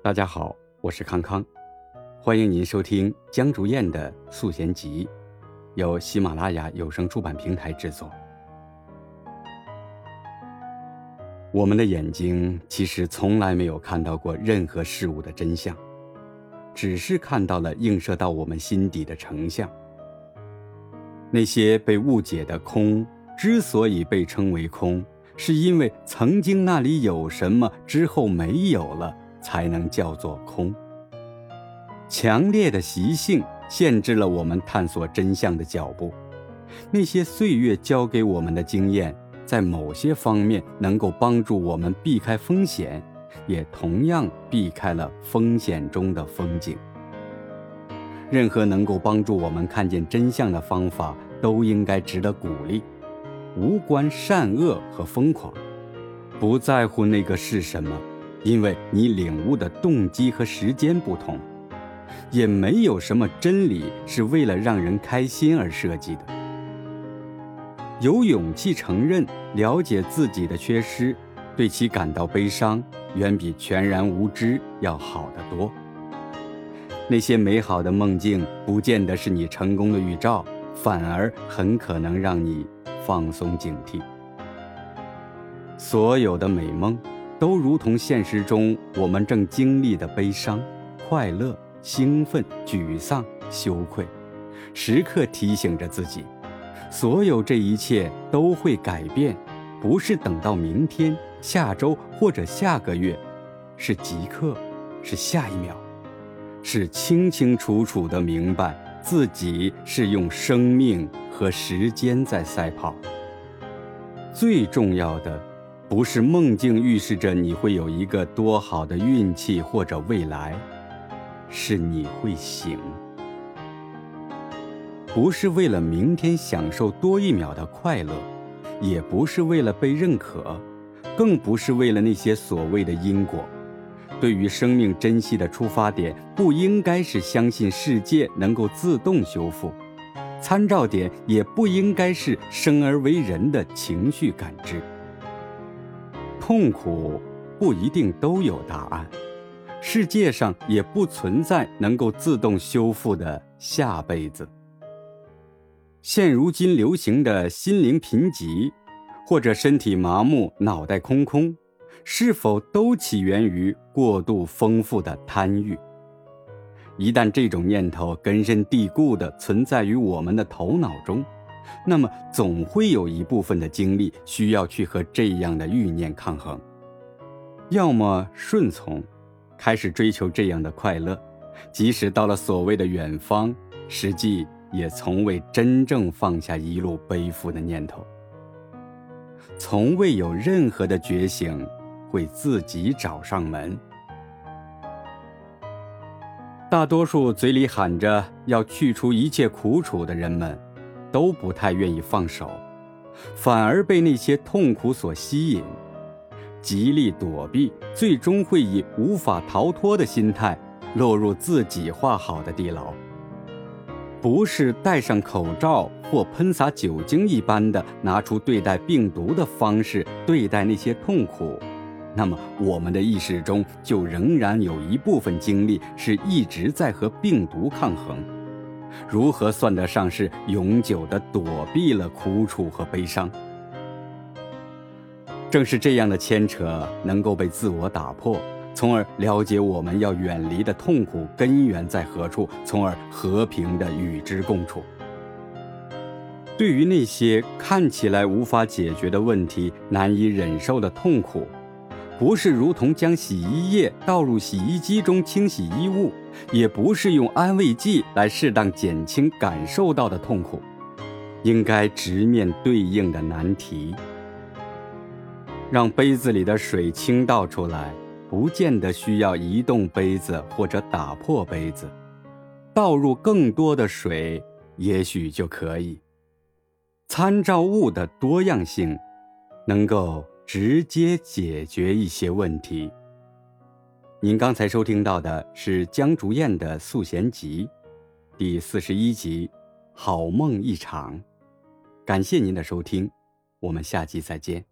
大家好，我是康康，欢迎您收听江竹燕的《素贤集》，由喜马拉雅有声出版平台制作。我们的眼睛其实从来没有看到过任何事物的真相，只是看到了映射到我们心底的成像。那些被误解的空，之所以被称为空，是因为曾经那里有什么，之后没有了。才能叫做空。强烈的习性限制了我们探索真相的脚步。那些岁月教给我们的经验，在某些方面能够帮助我们避开风险，也同样避开了风险中的风景。任何能够帮助我们看见真相的方法，都应该值得鼓励，无关善恶和疯狂，不在乎那个是什么。因为你领悟的动机和时间不同，也没有什么真理是为了让人开心而设计的。有勇气承认、了解自己的缺失，对其感到悲伤，远比全然无知要好得多。那些美好的梦境，不见得是你成功的预兆，反而很可能让你放松警惕。所有的美梦。都如同现实中我们正经历的悲伤、快乐、兴奋、沮丧、羞愧，时刻提醒着自己：所有这一切都会改变，不是等到明天、下周或者下个月，是即刻，是下一秒，是清清楚楚地明白自己是用生命和时间在赛跑。最重要的。不是梦境预示着你会有一个多好的运气或者未来，是你会醒。不是为了明天享受多一秒的快乐，也不是为了被认可，更不是为了那些所谓的因果。对于生命珍惜的出发点，不应该是相信世界能够自动修复，参照点也不应该是生而为人的情绪感知。痛苦不一定都有答案，世界上也不存在能够自动修复的下辈子。现如今流行的心灵贫瘠，或者身体麻木、脑袋空空，是否都起源于过度丰富的贪欲？一旦这种念头根深蒂固地存在于我们的头脑中，那么，总会有一部分的精力需要去和这样的欲念抗衡，要么顺从，开始追求这样的快乐，即使到了所谓的远方，实际也从未真正放下一路背负的念头。从未有任何的觉醒会自己找上门。大多数嘴里喊着要去除一切苦楚的人们。都不太愿意放手，反而被那些痛苦所吸引，极力躲避，最终会以无法逃脱的心态落入自己画好的地牢。不是戴上口罩或喷洒酒精一般的拿出对待病毒的方式对待那些痛苦，那么我们的意识中就仍然有一部分精力是一直在和病毒抗衡。如何算得上是永久的躲避了苦楚和悲伤？正是这样的牵扯，能够被自我打破，从而了解我们要远离的痛苦根源在何处，从而和平的与之共处。对于那些看起来无法解决的问题、难以忍受的痛苦，不是如同将洗衣液倒入洗衣机中清洗衣物，也不是用安慰剂来适当减轻感受到的痛苦，应该直面对应的难题。让杯子里的水倾倒出来，不见得需要移动杯子或者打破杯子，倒入更多的水，也许就可以。参照物的多样性，能够。直接解决一些问题。您刚才收听到的是江竹燕的《素贤集》第四十一集《好梦一场》，感谢您的收听，我们下集再见。